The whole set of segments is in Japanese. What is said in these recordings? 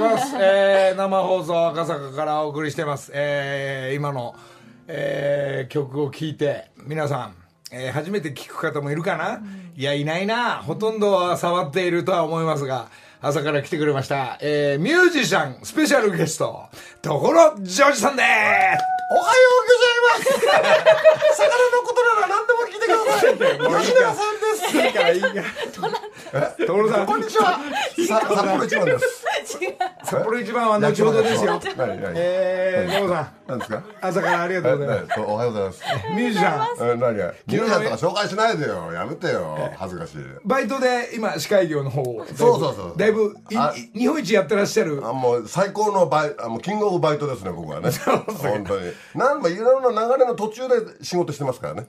ます。えー、生放送赤坂からお送りしてます。えー、今の、えー、曲を聴いて、皆さん、えー、初めて聴く方もいるかな、いや、いないな。ほとんどは触っているとは思いますが、朝から来てくれました。えー、ミュージシャン、スペシャルゲスト、ところジョージさんです。おはようございます。魚のことなら何でも聞いてください。吉永さんです。ところさん、こんにちは。さ札幌一番です。札幌一番は後ほどですよ。えー、ところさん、何ですか？朝からありがとうございます。えおはようございます。ミュージシャン、え何や？ミュージシャンとか紹介しないでよ。やめてよ。恥ずかしい。バイトで今司会業の方をそうそうそうだいぶいあい日本一やってらっしゃる。あもう最高のバイあもうキングオブバイトですね僕は ね。本当に。何もいろんな流れの途中で仕事してますからね。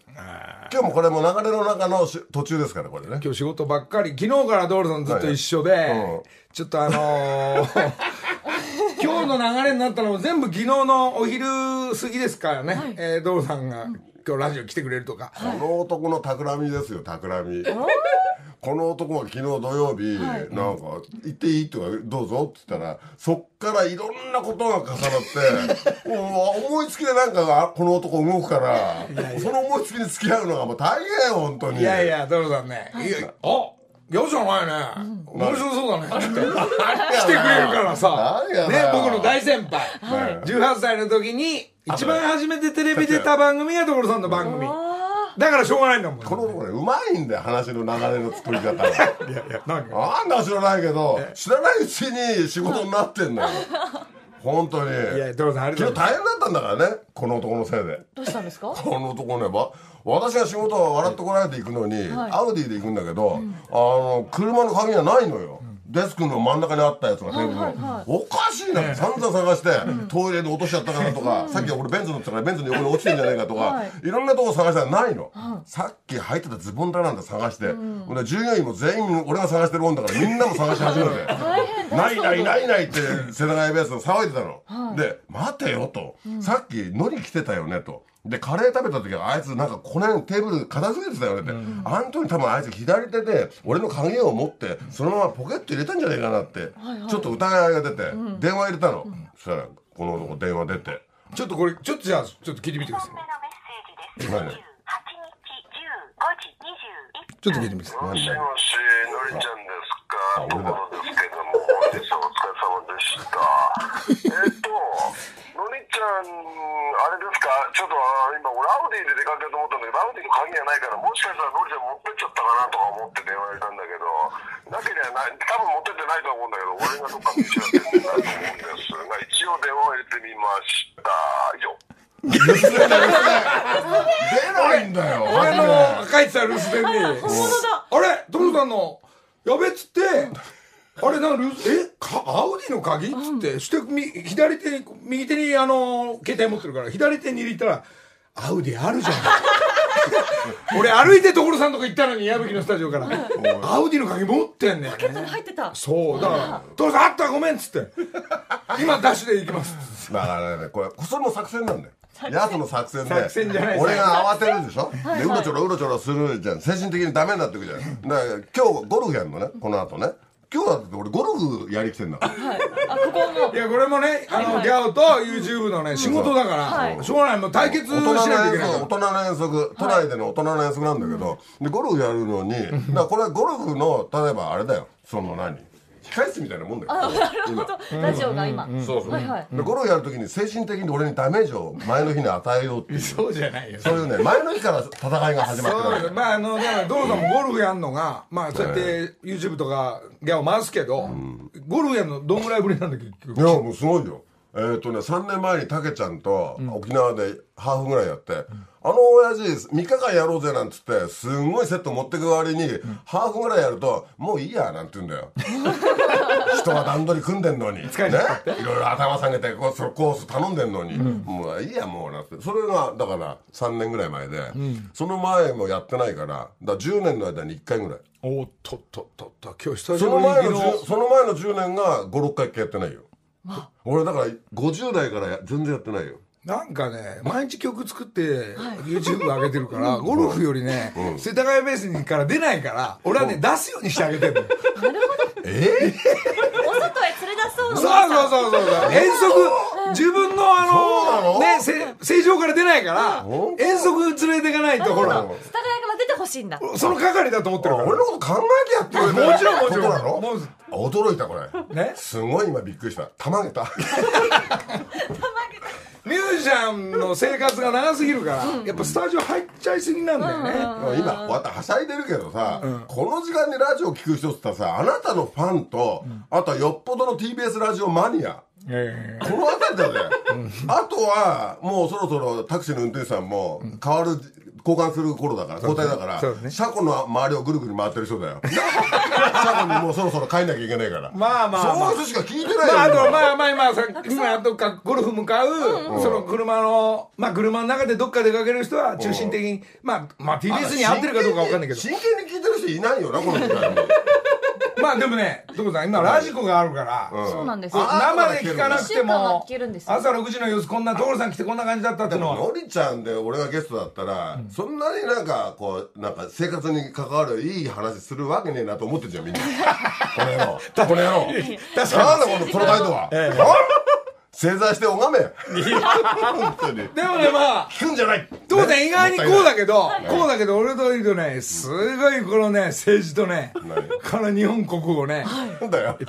今日もこれも流れの中のし途中ですからこれね。今日仕事ばっかり。昨日からドールさんずっと一緒で、うん。ちょっとあのー 今日の流れになったのも全部昨日のお昼過ぎですからね、えードールさんが今日ラジオ来てくれるとか、この男の企みですよ企み。この男が昨日土曜日、なんか「行っていい?」とか「どうぞ」って言ったらそっからいろんなことが重なって もう思いつきでなんかがこの男動くからその思いつきに付き合うのがもう大変よ本当に。いやいやドールさんね、いやあ嫌じゃないね、面白そうだね。来てくれるからさ、ね、僕の大先輩、はい。18歳の時に一番初めてテレビ出た番組が所さんの番組。だからしょうがないんだもん。この男ねうまいんだよ話の流れの作り方が。いやいや何が？なんだ知らないけど知らないうちに仕事になってんのよ。本当に。いや所さんありがとう昨日大変だったんだからねこの男のせいで。どうしたんですか？この男ねば私が仕事を笑ってこられて行くのに、アウディで行くんだけど、あの車の鍵がないのよ、デスクの真ん中にあったやつがテーブルおかしいなって散々探して、トイレで落としちゃったかなとか、さっき俺ベンツ乗ってたからベンツの横に落ちてんじゃないかとか、はい。い、ろんなとこ探したらないの、さっき履いてたズボンだなんて探して、従業員も全員俺が探してるもんだからみんなも探し始めて。ないないないないって世田谷ベースで騒いでたの、で待てよと、さっき海苔来てたよねとでカレー食べた時はあいつなんかこの辺テーブル片付けてたよねって、あん時多分あいつ左手で俺の鍵を持ってそのままポケット入れたんじゃねえかなって、ちょっと疑いが出て、電話入れたの、そしたらこの男電話出て。ちょっとこれちょっとじゃあちょっと聞いてみてください何？28日15時21ちょっと聞いてみてください。何もしもし、のりちゃんですか、ところですけども、本日はお疲れ様でした。えっと、のりちゃん、あれですか、ちょっとあ今、俺、アウディで出かけようと思ったんだけど、アウディの鍵がないから、もしかしたらのりちゃん持ってっちゃったかなとか思って電話入れたんだけど、なければない、多分持ってってないと思うんだけど、俺がどっか見せられてないと思うんですが、一応電話を入れてみました。以上。出ないんだよ。俺の書いてた留守電に。あれ所さんのやべっつって。あれなんか留守え？かアウディの鍵？っつってしてみ左手に右手にあの携帯持ってるから左手に入れたらアウディあるじゃん。俺歩いて所さんとこ行ったのに矢吹のスタジオから。アウディの鍵持ってんねんポケットに入ってた。そう。だから「所さんあったごめん」っつって「今ダッシュで行きます」だからねこれそれも作戦なんだよ。やつの作戦で。俺が慌てるでしょ、でうろちょろうろちょろするじゃん。精神的にダメになってくじゃんだから今日ゴルフやるのねこの後ね今日だって俺ゴルフやりきてんだ。からはい。あここの。いやこれもねあのギャオと YouTube のね仕事だから、はい。しょうがないもう対決し大人なきゃの遠いけないから。足大人の遠足都内での大人の遠足なんだけど、でゴルフやるのにだからこれゴルフの例えばあれだよ。その何？控室みたいなもんだよ。あなるほど。ラジオが今。そうそう、はいはい。でゴルフやるときに精神的に俺にダメージを前の日に与えようっていう。そうじゃないよ。そういうね前の日から戦いが始まってるそうまああのだからドロさんもゴルフやんのがまあそうやって YouTube とかギャオ回すけど、ゴルフやんのどんぐらいぶりなんだ結局。いやもうすごいよえっ、とね3年前にたけちゃんと沖縄でハーフぐらいやって、あの親父3日間やろうぜなんつってすんごいセット持ってく割に、ハーフぐらいやるともういいやなんて言うんだよ。人が段取り組んでんのに。ね。いろいろ頭下げてこうそのコース頼んでんのに、もういいやもうなんて。それがだから3年ぐらい前で、その前もやってないからだから10年の間に1回ぐらい。おっとっとっとっと今日久しそぶりにの前の昨10その前の10年が56回やってないよ俺だから50代からや全然やってないよ。なんかね、毎日曲作って、YouTube 上げてるから、ゴルフよりね、世田谷ベースにから出ないから、俺はね、出すようにしてあげてるの。え？お外へ連れ出そうそうそうそうそう。遠足、自分のあのの、ね、せ正常から出ないから遠足連れていかないと、ほら、世田谷から出てほしいんだ。その係だと思ってるから。俺のこと考えてやってる。もちろんもちろん。ことなの？もう驚いたこれ。ね？すごい今びっくりした。たまげた。ミュージシャンの生活が長すぎるから、やっぱスタジオ入っちゃいすぎなんだよね。今わたはしゃいでるけどさ、この時間にラジオ聞く人って言ったらさあなたのファンと、あとはよっぽどの TBS ラジオマニア。えこの辺りだぜ、あとはもうそろそろタクシーの運転手さんも変わる交換する頃だから交代だから、ね。車庫の周りをぐるぐる回ってる人だよ。車庫にもうそろそろ帰んなきゃいけないから。まあまあまあ。そういう人しか聞いてないよ、まあ、あと今まあまあまあさ今どっかゴルフ向かう、その車のまあ車の中でどっか出かける人は中心的に、まあまあ TBS に合ってるかどうかわかんないけど。真剣に聞いてる人いないよなこの時間に まあでもね所さん今ラジコがあるから、そうなんです生で聞かなくて一週間はも聞けるんですよ。朝6時の様子こんな所さん来てこんな感じだったっていうのはのりちゃんで俺がゲストだったら、そんなになんかこうなんか生活に関わるいい話するわけねえなと思ってんじゃんみんな。この野郎。この野郎。確なんだこのその態度は、ええ。あ正座して拝め。本当に。でもねまあ聞くんじゃない。当然意外にこうだけど、いこうだけど俺と言うとねすごいこのね政治とねこの日本国をね、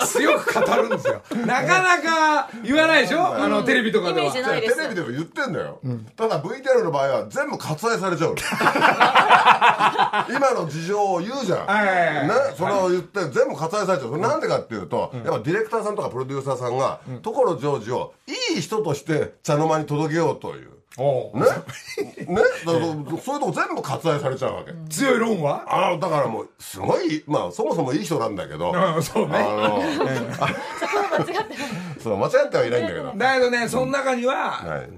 強く語るんですよ。なかなか言わないでしょ？あのテレビとかでは。テレビでも言ってんだよ、ただ VTR の場合は全部割愛されちゃうの。今の事情を言うじゃん、それを言って全部割愛されちゃう。なんでかっていうと、やっぱディレクターさんとかプロデューサーさんが、所ジョージをいい人として茶の間に届けようという。ね？ね？だからそういうとこ全部割愛されちゃうわけ、強い論は？あのだからもうすごいまあそもそもいい人なんだけど、う んそうね そう間違ってはいないんだけど、だけどねその中にははい。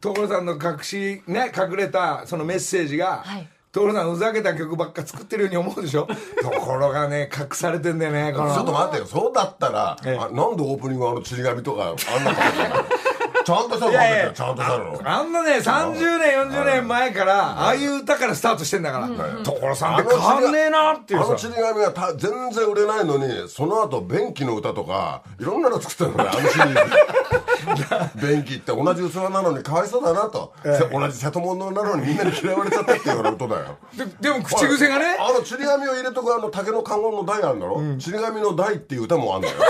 所さんの隠しね隠れたそのメッセージが、はい所さんふざけた曲ばっか作ってるように思うでしょ？ところがね隠されてんだよねちょっと待ってよ。そうだったら、ええ。あなんでオープニングあのちり紙とかあんなかけてんのちゃんとしたのちゃんとしたの。あんなね30年40年前からああいう歌からスタートしてんだから所さん。って変わんねえなっていうさあのちり紙がた全然売れないのにその後便器の歌とかいろんなの作ってるのねあのシリーズ 便器って同じ器なのにかわいそうだなと、せ同じ瀬戸物なのにみんなに嫌われちゃったっていうようなことだよ。ででも口癖がね。あのちり紙を入れとくあの竹の観音の台あるんだろ、ちり紙の台っていう歌もあんだよ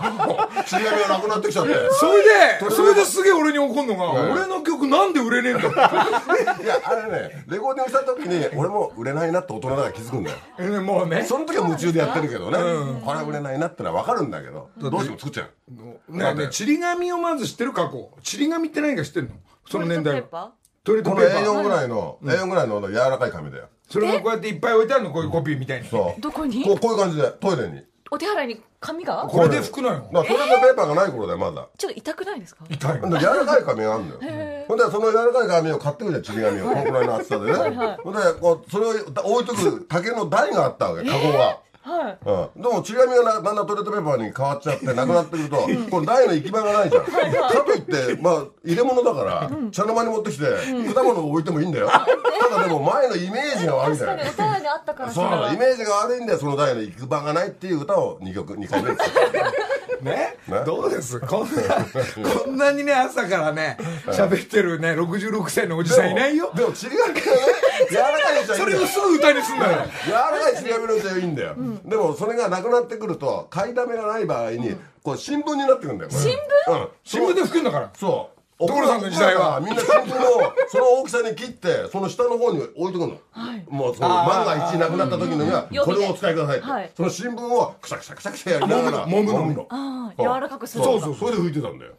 ちり紙がなくなってきちゃって。それでそれですげえ俺に怒んのが俺の曲なんで売れねえんだいやあれねレコーディングした時に俺も売れないなって大人だから気づくんだよ。ってもうね。その時は夢中でやってるけどね、これは売れないなってのは分かるんだけどどうしても作っちゃう。ねねちり紙をまず知ってる過去。ちり紙って何か知ってんの？その年代トイレットペーパはトイレットこのペー。パ A4 ーぐらいの、A4 ぐらいの柔らかい紙だよそれがこうやっていっぱい置いてあるの？こういうコピーみたいに。そう。どこに？こうこういう感じでトイレにお手洗いに紙が？これで拭くのよ。だからトイレットペーパーがない頃だよまだ。ちょっと痛くないですか？痛いほんで柔らかい紙があるんだよ。ほんでその柔らかい紙を買ってくるじゃんちり紙をこのくらいの厚さでね。ほんでこうそれを置いとく竹の台があったわけカゴが。はい。うん、でもちり紙がなだんだんトイレットペーパーに変わっちゃってなくなってくるとこの台の行き場がないじゃん。かといってまあ入れ物だから茶の間に持ってきて果物を置いてもいいんだよ。ただでも前のイメージが悪いん確かにだよお手洗いにあったからそうイメージが悪いんでその台の行く場がないっていう歌を2曲2回目に作ったね？ね？どうです？こんな こんなにね朝からね喋ってるね66歳のおじさんいないよ。でもちり紙がね。柔らかいいいんだよ。それをすぐ歌にすんだよ。柔らかいちり紙のうちはいいんだよ、でもそれがなくなってくると買いだめがない場合にこう新聞になってくるんだよ。新聞？うん。新聞で拭くんだからそう所さんの時代は。みんな新聞をその大きさに切ってその下の方に置いとくの、もうその万が一なくなった時にはうん。これをお使いくださいって、はい。その新聞をくしゃくしゃくしゃくしゃやりながら揉むの揉むのああ柔らかくするそうそうそれで拭いてたんだよ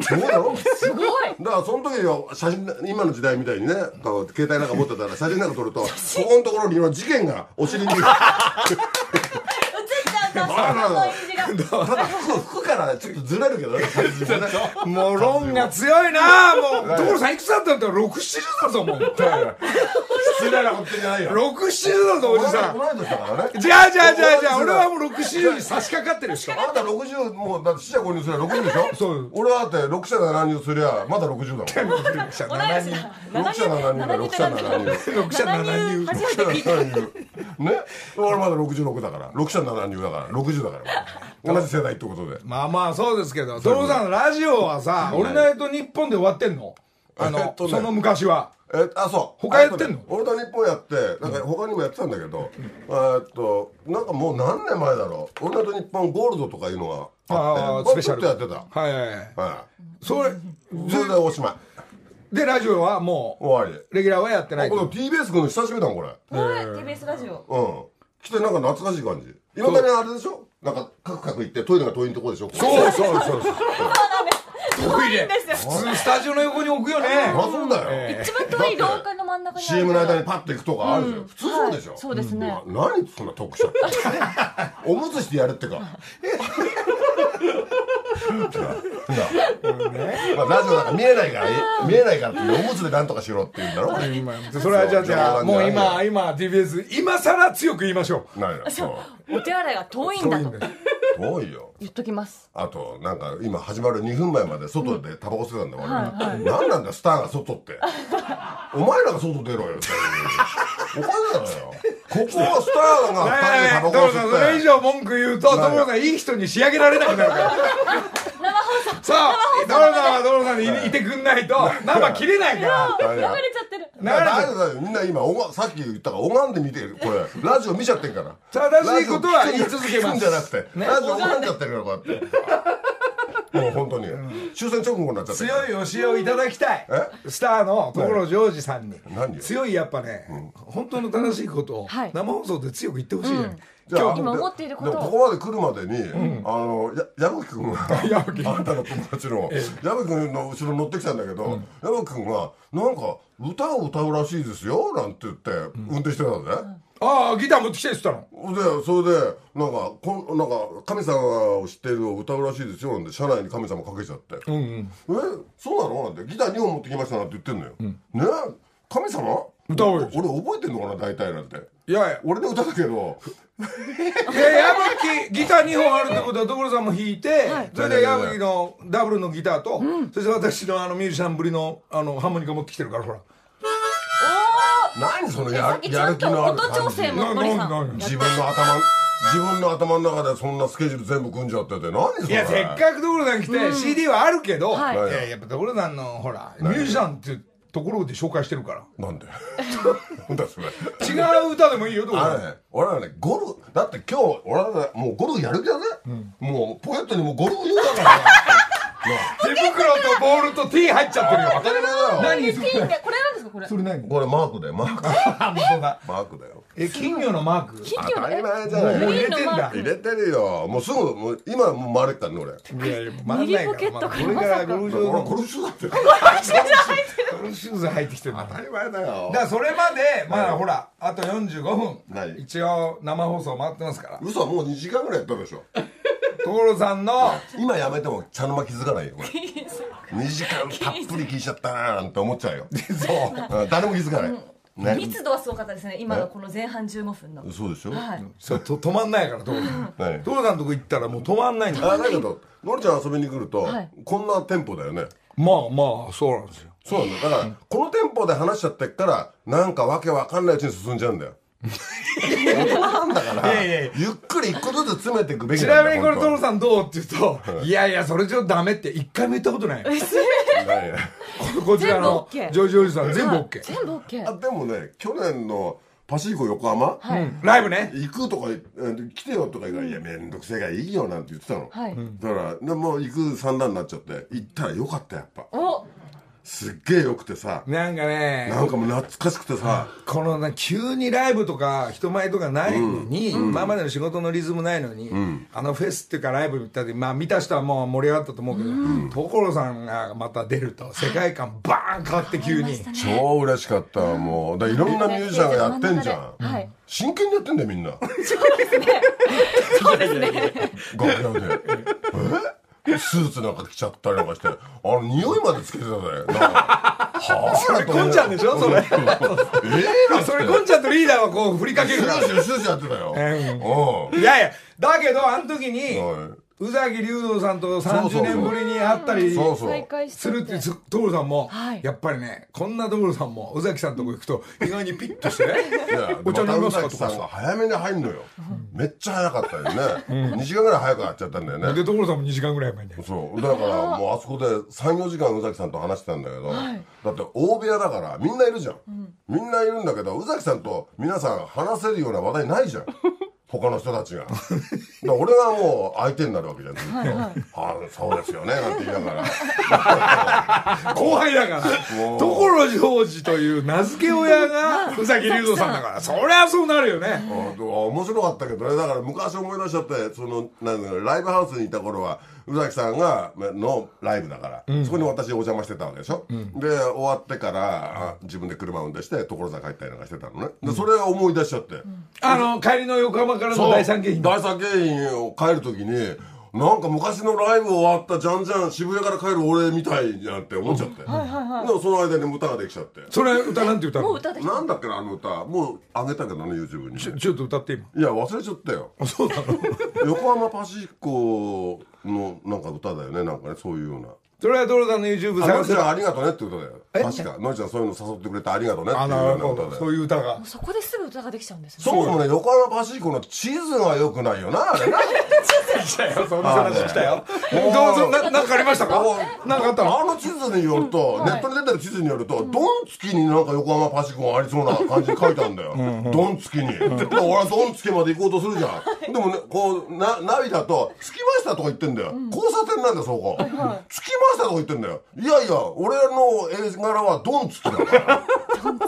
そうだろすごいだからその時は写真今の時代みたいにね携帯なんか持ってたら写真なんか撮るとここのところに今事件がお尻にただ服服からちょっとずれるけどね。もう論が強いな。もう所さんいくつだったんだったら670だぞもう。失礼なことじゃないよ。60だぞおじさん。じゃあじゃあじゃあじゃあ俺はもう60に差し掛かってる人あなた60もうだって四捨五入すりゃ60でしょ？そう。俺はだって6社7入すりゃまだ60だもん。6社7人6社7入だ6社7入6社7人初めて聞いた。ね？俺まだ66だから。6社7入だから60だから 同じ世代ってことで。まあまあそうですけど。所さんラジオはさ「オールナイトニッポン」で終わってんの？その昔は。えあそう。他やってんの？俺と日本やってなんか他にもやってたんだけど、えーっとなんかもう何年前だろう？俺と日本ゴールドとかいうのがあってスペシャルやってた。はいはいはい。はそれいそれでおしまいでラジオはも終わり。うレギュラーはやってないあこの TBS 君の久しぶりだもんこれ。はい TBS ラジオ。うん。来てなんか懐かしい感じ今まであれでしょ？なんかカクカク行ってトイレが遠いとこでしょ？そうそうそうそう。トイレ。ですよ。普通スタジオの横に置くよね。あそうだよ、一番遠い廊下の真ん中に CM の間にパッと行くとかあるじゃん、普通そうでしょ、はいそうですね。何そんな得しちゃっておむつしてやるってか。まあ、ラジオだから見えないから見えないからっておむつでなんとかしろって言うんだろ？それはじゃあじゃあもう今今 TBS 今さら強く言いましょ何やそうお手洗いが遠いんだと。う遠いんだよ。遠いよ。言っときます。あとなんか今始まる2分前まで外でタバコ吸ってたんだ俺、はいはい。何なんだよスターが外って。お前らが外出ろよっておかしいだろよ。ここはスターが2人でタバコ所さんそれ以吸って。上文句言うと何所さんいい人に仕上げられなくなるから。生放送。そう所さんは所さんにいいてくんないと生切れないから。何や。流れちゃってる。だから大丈夫だよみんな今おがさっき言ったから拝んで見てる。これ ラジオ見ちゃってるから。正しいことは言い続けます。んじゃなくて、ラジオ拝んじゃってるからこうやって。もう本当に、終戦直後になっちゃってる強い教えをいただきたい。え？スターの所ジョージさんに。何よ？強いやっぱね本当の正しいことをはい。生放送で強く言ってほしいじゃん。じゃあ今思っていることここまで来るまでに、あのや矢吹君が あんたの友達の矢吹君の後ろに乗ってきたんだけど、矢吹君がなんか歌を歌うらしいですよなんて言って運転してたんだぜ、ああギター持ってきてって言ったの。でそれでなんかこんなんか神様を知っているを歌うらしいですよなんて車内に神様かけちゃって「うんうん。えそうなの?」なんて「ギター2本持ってきました」なんて言ってんのよ、ね？神様？歌おうよ。俺覚えてんのかな大体なんていやいや俺の歌だけど。で矢吹ギター2本あるってことは所さんも弾いて、それで矢吹のダブルのギターと、そして私のあのミュージシャンぶりのあのハーモニカ持ってきてるからほら。何そのさややっきちゃんる気のあると音調整感も自分の頭自分の頭の中でそんなスケジュール全部組んじゃってて何それ。いやせっかく所さん来て、CD はあるけど、はい。い。ややっぱ所さんのほらミュージシャンってところで紹介してるから。なんで？なんだそれ。違う歌でもいいよ所さんあれね俺はねゴルフだって今日俺はねもうゴルフやる気だぜ、もうポケットにもうゴルフ用だから。手袋とボールと T 入っちゃってるよ。当たり前だよ。何？ピンでこれなんですかこれ。それ何？これマークだよマーク。あ本当だ。マークだよ。え金魚のマーク？金当たり前じゃもうない入れてんだ。入れてるよ。もうすぐもう今もう回れっからね俺。いやいや回んないからミリポケットからこれか。らゴルフ場の俺ゴルフシューだって。ゴルフシューズ入ってきてる。当たり前だよ。だからそれまでまあほらあと45分。何一応生放送回ってますから。嘘はもう2時間ぐらいやったでしょ所さんの。今やめても茶の間気づかないよこれ。2時間たっぷり聞いちゃったなーなんて思っちゃうよ。そう。う ん誰も気づかない、ね。密度はすごかったですね今のこの前半15分の。そうでしょ、はい。そうと止まんないから所さん。何所さんのとこ行ったらもう止まんないんだ。あだけどのりちゃん遊びに来ると、はい。こんなテンポだよね。まあまあそうなんですよ。そうなんだ。よだから、このテンポで話しちゃってっからなんかわけわかんないうちに進んじゃうんだよ大人なん。だからいやいや。ゆっくり一個ずつ詰めていくべきちなんだなみにこれ本当は所さんどうって言うとい。やいやそれちょっとダメって一回も言ったことない。何こちらのジョージおじさん全部 OK 全部 OK あでもね去年のパシフィコ横浜、うん。ライブね。行くとかえー来てよとか言うから「いやめんどくせえからいいよ」なんて言ってたの、はい。だからでもう行く算段になっちゃって。行ったらよかったやっぱ。おすっげえよくてさ。なんかねなんかもう懐かしくてさ。このな急にライブとか人前とかないのに、今までの仕事のリズムないのに、あのフェスっていうかライブ見た時まあ見た人はもう盛り上がったと思うけど、所さんがまた出ると世界観バーン変わって急に、超嬉しかった。もう。だいろんなミュージシャンがやってんじゃん、はい。真剣にやってんだよみんな。そうですね。楽屋で。え？スーツなんか着ちゃったりなんかしてあの匂いまでつけてたぜ。なんか それこんちゃんでしょ？それ。ええそれこんちゃんとリーダーはこう振りかけるから。終始終始やってたようんいやいやだけどあの時にはい宇崎竜童さんとそうそう30年ぶりに会ったりするって所さんもはい。やっぱりねこんな所さんも宇崎さんとこ行くと意外にピッとして。ね お茶飲みますかまた宇崎さんとかが早めに入んのよ。めっちゃ早かったよね。2時間ぐらい早くなっちゃったんだよね。で所さんも2時間ぐらい前にそう。だからもうあそこで34時間宇崎さんと話してたんだけど、だって大部屋だからみんないるじゃん、みんないるんだけど宇崎さんと皆さん話せるような話題ないじゃん他の人たちが。俺がもう相手になるわけじゃん、ああそうですよね。なんて言いながら。後輩だから。所ジョージという名付け親が宇崎竜童さんだから。そりゃそうなるよね。面白かったけどね。だから昔思い出しちゃってそのなんだろうライブハウスにいた頃は宇崎さんがのライブだから、そこに私お邪魔してたわけでしょ、で終わってからあ自分で車運転して所沢帰ったりなんかしてたのね。でそれを思い出しちゃって、あの帰りの横浜からの第三京浜第三京浜を帰る時になんか昔のライブ終わったじゃんじゃん渋谷から帰る俺みたいじゃんって思っちゃって、でもその間に歌ができちゃって。それ歌なんて歌うの？もう歌でなんだっけなあの歌。もう上げたけどね YouTube に。ねちょっと歌って今。いや忘れちゃったよ。そうなの？横浜パシフィコのなんか歌だよねなんかねそういうような。それは所さん。の YouTube 探せばありがとねって歌だよ確かのりちゃんそういうの誘ってくれてありがとねっていあうような歌だよど。そういう歌が。そこですぐ歌ができちゃうんですね。そもそもね横浜パシフィコの地図が良くないよなあれな。来たよそんな話来たよ。どうぞななんかありましたか？なんかあったの？あの地図によると、ネットに出てる地図によると、ドンつきになんか横浜パシフィコがありそうな感じに書いてあるんだよ。ドンつきに。で俺はドンつきまで行こうとするじゃん。でもね、こう、な、ナビだと、着きましたとか言ってんだよ。交差点なんだよ、そこ。着きましたとか言ってんだよ。いやいや、俺の絵柄はドンつきだから。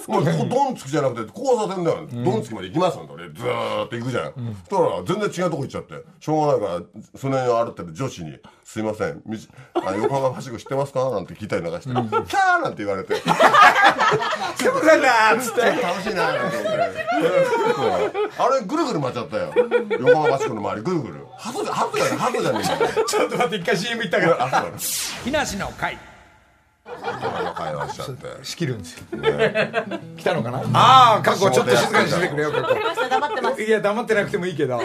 もうここドンつきじゃなくて、交差点だよ。ドンつきまで行きますなんて俺、ずーっと行くじゃん。そしたら、全然違うとこ行っちゃって。しょうがないから、その辺を歩ってる女子に、すいません、みちあ横浜パシフィコ知ってますか？なんて聞いたりなんかして、キャーなんて言われて、所さんだっつって楽しいななんて思って。あれ、ぐるぐる回っちゃったよ。横浜パシフィコの周り、ぐるぐる。ハトじゃ、ハトじゃねえ、ハトじゃねえかよ。ちょっと待って一回 CM 行ったからあ、そうだね。木梨の会会話しちゃって。仕切るんですよ。来たのかな？ああ過去ちょっと静かにしててくれよ過わかりました黙ってます。去いや黙ってなくてもいいけど。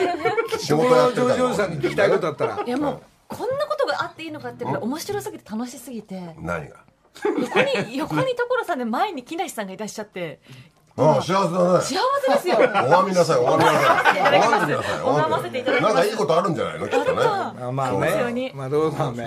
仕所事やってるから。ジョージさんに聞きたいことあったら。い。やもうこんなことがあっていいのかって面白すぎて楽しすぎて。何が？横に横に所さんで前に木梨さんがいらっしゃってああ、幸せだね。幸せですよ。拝みなさい、拝みなさい。拝んでください。拝ませていただきますなんかいいことあるんじゃないのきっとね。あまあね。ねまあどうさんね。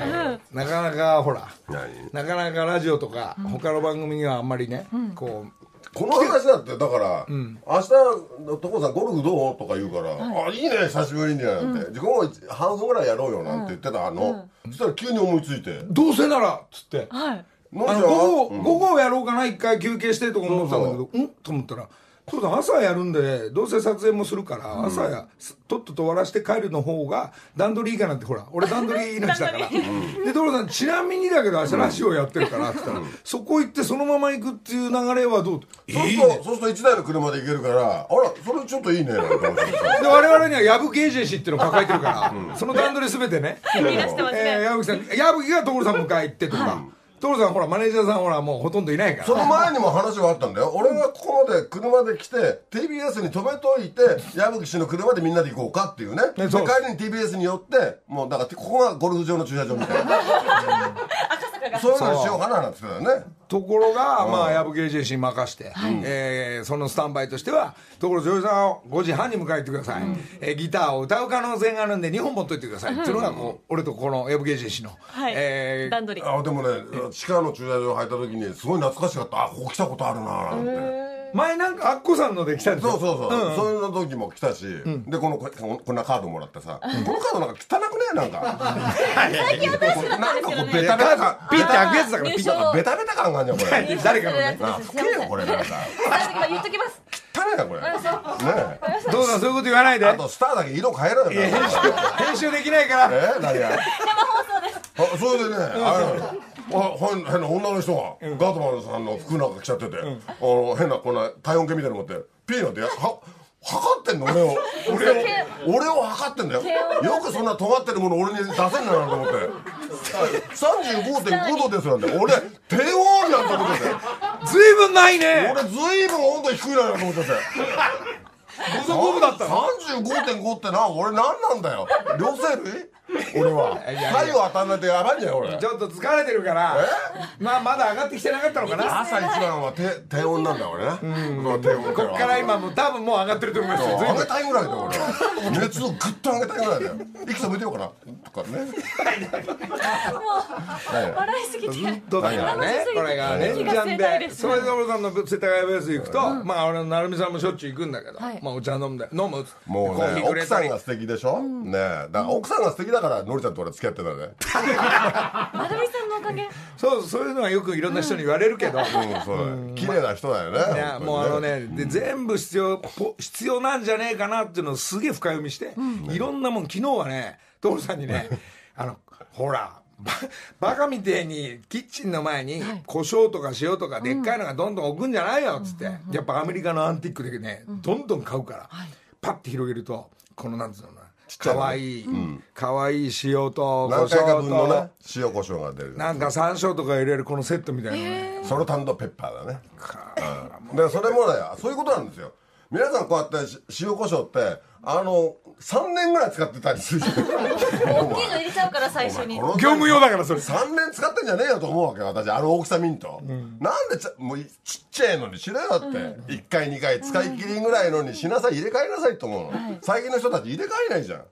なかなかほら何？なかなかラジオとか他の番組にはあんまりねこうこの話だってだから、明日所さんゴルフどうとか言うから「あいいね久しぶりに」なんて「じゃあ午後半分ぐらいやろうよ」なんて言ってたの、そしたら急に思いついて。どうせならっつって。はい「の午後うん。午後やろうかな一回休憩してとか思ってたんだけどうん？と思ったらそうだ朝やるんでどうせ撮影もするから朝やとっとと終わらして帰るの方が段取りいいかなってほら俺段取り命だから。で所さんちなみにだけど明日ラジオやってるからって言ったらそこ行ってそのまま行くっていう流れはどう？そうするとそうすると1台の車で行けるからあらそれちょっといいねなんて思ってさで我々には矢吹エージェンシーっていうのを抱えてるから、その段取り全てね、いらしてますえー、ね矢吹さん矢吹が所さん迎え行ってとか、所さんほらマネージャーさんほらもうほとんどいないから。その前にも話があったんだよ。俺がここまで車で来て TBS に止めといて矢吹氏の車でみんなで行こうかっていうね。で帰りに TBS に寄ってもうだからここがゴルフ場の駐車場みたいな そういうのにしようかななんて言ってたよね。ところが、まあ、矢吹エージェンシーに任して、えーそのスタンバイとしては所ジョージさんを5時半に迎えてください、えーギターを歌う可能性があるんで2本持っといてください、っていうのがこう俺とこの矢吹エージェンシーの、はい。えー段取りあでもね地下の駐車場入った時にすごい懐かしかった。あここ来たことあるななんて。前なんかアッコさんので来たんですよそうそうそう、そういうの時も来たし、でこのここんなカードもらってさ、このカードなんか汚くね？なんか。最近新しくなんなんかこうベタベタ。感ピッて開くやつだからピッベタベタ感があるじゃんこれ。誰かのね。あ吹けよこれなんか。言っときます汚いなこれ。ねえ。どうだそういうこと言わないで。あとスターだけ色変えろよ編集できないから。え何があそれでね。あれなのあ変変な女の人が、ガートマンさんの服なんか着ちゃってて、あの変なこんな体温計みたいなの持ってピーなんてやは測ってんの俺を。俺を俺を測ってんだよ。よくそんな尖ってるもの俺に出せんだなと思って。35.5度ですなんて。俺低温なんて思ってて。ぶんないね。俺ずいぶん温度低いなと思っちゃって。五足五分だったの。35.5ってな俺何なんだよ。両生類？俺は。太陽当たんないとやばいんじゃん俺。ちょっと疲れてるから。まあまだ上がってきてなかったのかな。朝一番は低低温なんだ俺。ねうん。低温こっから今もう多分もう上がってると思いますよ上げたいぐらいだよ俺。は熱をグッと上げたいぐらいだよ。息止めてようかなとかね。笑いすぎて。ずっとだからねこれが連チャンでそれで俺さんの世田谷ベース行くとまあ俺の成美さんもしょっちゅう行くんだけどはい。まあお茶飲んで飲むもうね奥さんが素敵でしょ？ねだから奥さんが素敵だからのりちゃんと俺付き合ってたね。まるみさんのおかげ。そうそういうのはよくいろんな人に言われるけど。うんそう綺麗な人だよねいやもうあのねで全部必要ぽ必要なんじゃねえかなっていうのをすげえ深読みして、いろんなもん昨日はね所さんにねあのほらババカみてえにキッチンの前に胡椒とか塩とかでっかいのがどんどん置くんじゃないよっつって、やっぱアメリカのアンティークでね、どんどん買うから、パッて広げるとこのなんつうのかちゃいい。いかわいい塩と胡何回か分のね塩コショウが出る。なんか山椒とか入れるこのセットみたいなのね、ソルタンドペッパーだね。うん。だからそれもねそういうことなんですよ。皆さんこうやってし塩コショウってあの3年ぐらい使ってたりするじゃん。大きいの入れちゃうから最初に。業務用だからそれ。3年使ってんじゃねえよと思うわけよ私あの大きさ見ん。と、なんでちゃもうちっちゃいのにしろよって、1回2回使い切りぐらいのにしなさい入れ替えなさいと思うの、最近の人たち入れ替えないじゃん、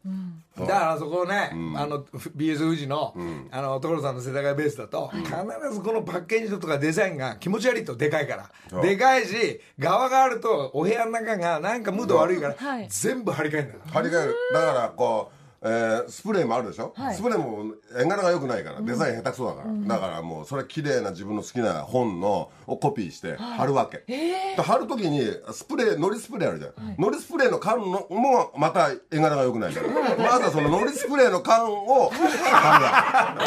だからそこをね、あの BS 富士の、あの所さんの世田谷ベースだと、必ずこのパッケージとかデザインが気持ち悪いとでかいから、でかいし側があるとお部屋の中がなんかムード悪いから、はい。全部張り替えるんだよ。張り替える。だからこうえースプレーもあるでしょ、スプレーも絵柄が良くないからデザイン下手くそだから、だからもうそれ綺麗な自分の好きな本のをコピーして貼るわけ、で貼る時にスプレーのりスプレーあるじゃん、のりスプレーの缶のもまた絵柄が良くない。から、まずはそののりスプレーの缶を貼るわ貼る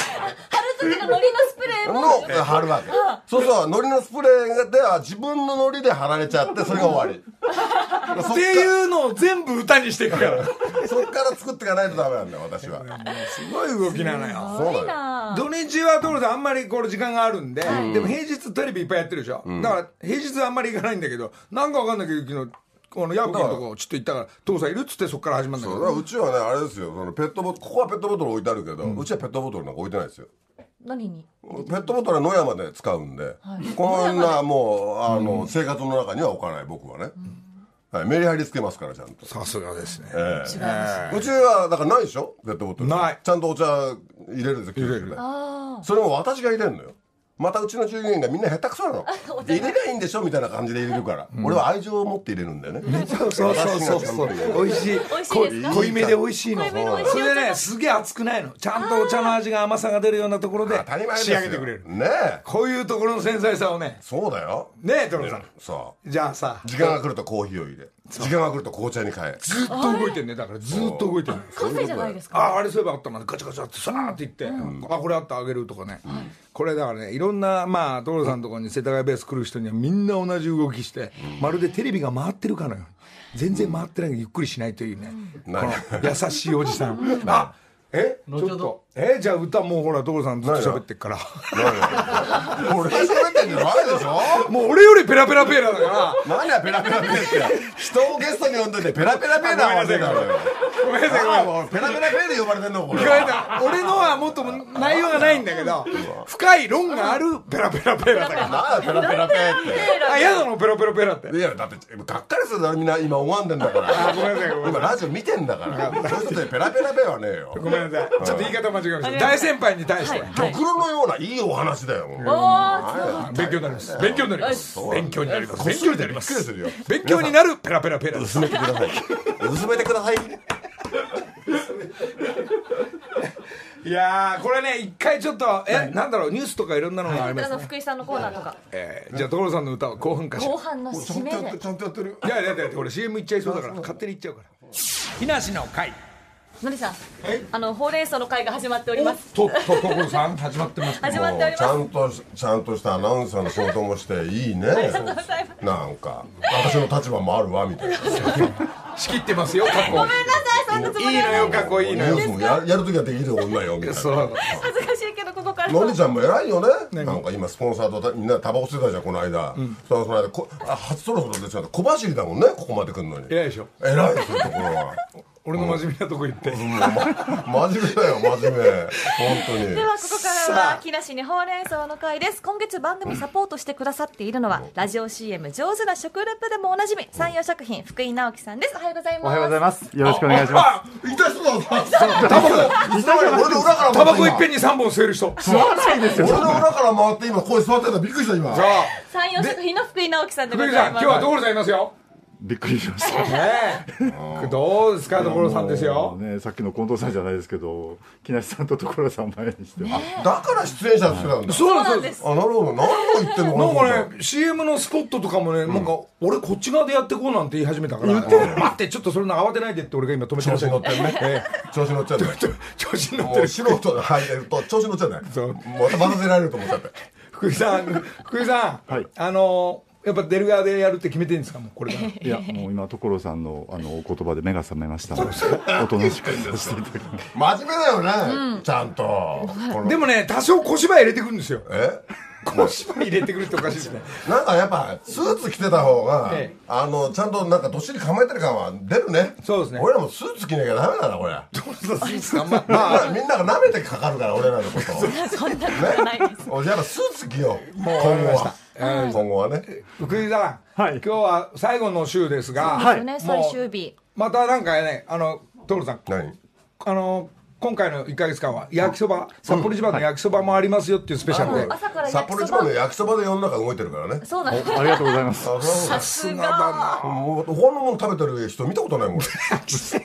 時の海苔のスプレーけも。の貼るわけ。そうそうのりのスプレーでは自分ののりで貼られちゃってそれが終わり。そっていうのを全部歌にしていくから。す そっから作っていかないとダメなんだよ私は。ごい動きなのよ。な。土日は所さんあんまりこれ時間があるんで、でも平日テレビいっぱいやってるでしょ、だから平日はあんまり行かないんだけどなんかわかんないけど昨日このヤックのとこちょっと行ったから「父さんいる?」っつってそっから始まるんだけど。そうだからうちはねあれですよ。そのペットボトルここはペットボトル置いてあるけど、うちはペットボトルなんか置いてないですよ何に？ペットボトルは野山で使うんで、こんなもうあの、生活の中には置かない僕はね、はい、メリハリつけますからちゃんと、さすがですね。ええ。えうちはだからないでしょ？ペットボトル。ない。ちゃんとお茶入れるんですよ入れる。それも私が入れるのよまたうちの従業員がみんな下手くそなの。入れりゃいいんでしょみたいな感じで入れるから、俺は愛情を持って入れるんだよね、そうそうそうそうそう。美味しい。濃いめで美味しいの。それでねすげえ熱くないの。ちゃんとお茶の味が甘さが出るようなところで当たり前です仕よ上げてくれる。ねえ。こういうところの繊細さをね。そうだよ。ねえ所さん。そう。じゃあさ。時間が来るとコーヒーを入れ時間が来ると紅茶に変え。ずっと動いてんね。だからずっと動いてるカフェじゃないですか。ああれそういえばあったなガチャガチャってさーっていって、あこれあったあげるとかね、これだからねいろんなまあ所さんのところに世田谷ベース来る人にはみんな同じ動きして、まるでテレビが回ってるかのように全然回ってないのにゆっくりしないというね、この優しいおじさん。あえ？ちょっとえじゃあ歌もうほら所さんずっと喋ってっから。俺。が喋ってんでしょ？もう俺よりペラペラペラだから。何やペラペラペラって。人をゲストに呼んでてペラペラペラはねえだろよ。ごめんなさい。ごめんペラペラペラで呼ばれてんのこれ。俺のはもっと内容がないんだけど深い論があるペラペラペラだから。なんだペラペラペラって。あ嫌なのペラペラペラって。いやだってがっかりするだろみんな今拝んでんだから。あごめんなさい。今ラジオ見てんだから。そういう人でペラペラペラはねえよ。ごめんなさい。ちょっと言い方間違えました。大先輩に対して、はい玉露のようないいお話だよ勉強になります勉強になります。勉強になります。勉強になります。するよ。勉強になるペラペラペラ薄めてください。薄めてください。いやーこれね一回ちょっとえなんだろうニュースとかいろんなのがありますね。福井さんのコーナーとか。えーじゃあ所さんの歌は興奮歌詞後半のちゃ締めで。んとやってちゃんとやってるいやいやいや俺 CM 行っちゃいそうだから勝手に行っちゃうから。木梨の会のりさんはい。あのほうれん草の会が始まっております。とと所さん始まってます。始まっておりちゃますんとちゃんとしたアナウンサーの仕事もしていいね。ありがとうございます。なんか私の立場もあるわみたいな。仕切ってますよ過去。ごめんなさいそんなつもいいのよりはない過去いいのよ。ややるときはできる女よみたいな。そう。恥ずかしいけどここからのりちゃんも偉いよね。なんか今スポンサーとたみんなタバコ吸ってたじゃんこの間、そのその間こあ初そろそろですよ小走りだもんねここまで来るのに。偉いでしょ。偉いそういうところは俺の真面目なとこ行って、うんま、真面目だよ真面目。本当に。ではここからは木梨にほうれん草の会です。今月番組サポートしてくださっているのはラジオ CM 上手な食レポでもおなじみ山陽食品福井直樹さんです。おはようございます。おはようございます。よろしくお願いします。あいた人だタバコ。俺の裏からタバコいっぺんにに3本吸える人。吸わないですよ。俺の裏から回って今ここに座ってた。びっくりした今。山陽食品の福井直樹さんでご福井さんざいます今日は所さんいますよ？びっくりしました。ねえ。どうですか所さんですよ。ね、さっきの近藤さんじゃないですけど、木梨さんと所さんを前にして。だから出演者ってなんだ。そうなんです。あなるほど。何を言ってんのなんかかね CM のスポットとかもね、なんか俺こっち側でやってこうなんて言い始めたから待ってちょっとそれの慌てないでって俺が今止めてま調した子乗ってんね。え 調子乗っちゃう 調子に乗ってる。素人が入ると調子乗っちゃう。ねそうまた混ぜられると思っちゃって福井さん福井さん、はい。あのやっぱ出る側でやるって決めてるんですかもうこれから。いや、もう今所さんの、あの、お言葉で目が覚めました。ので。おとなしくさせていただきます。真面目だよねちゃんと。でもね多少小芝居入れてくるんですよ。え？小芝居入れてくるっておかしいですね。なんかやっぱスーツ着てた方がええ。あのちゃんとなんかどっしり構えてる感は出るね。そうですね。俺らもスーツ着なきゃダメだなこれ。そうですかまあ、ままああみんなが舐めてかかるから俺らのことそんなことないです。俺やっぱスーツ着よう。今わかりまし後はた今後はね。福井さん、はい。今日は最後の週ですが、はい。最終日。またなんかねあの徹さん何？あの今回の1か月間は焼きそば、札幌一番の焼きそばもありますよっていうスペシャルで、朝から札幌一番の焼きそばで世の中動いてるからね。そうなんですありがとうございます。さすが。もう他のもの食べてる人見たことないもん。俺 焼きそば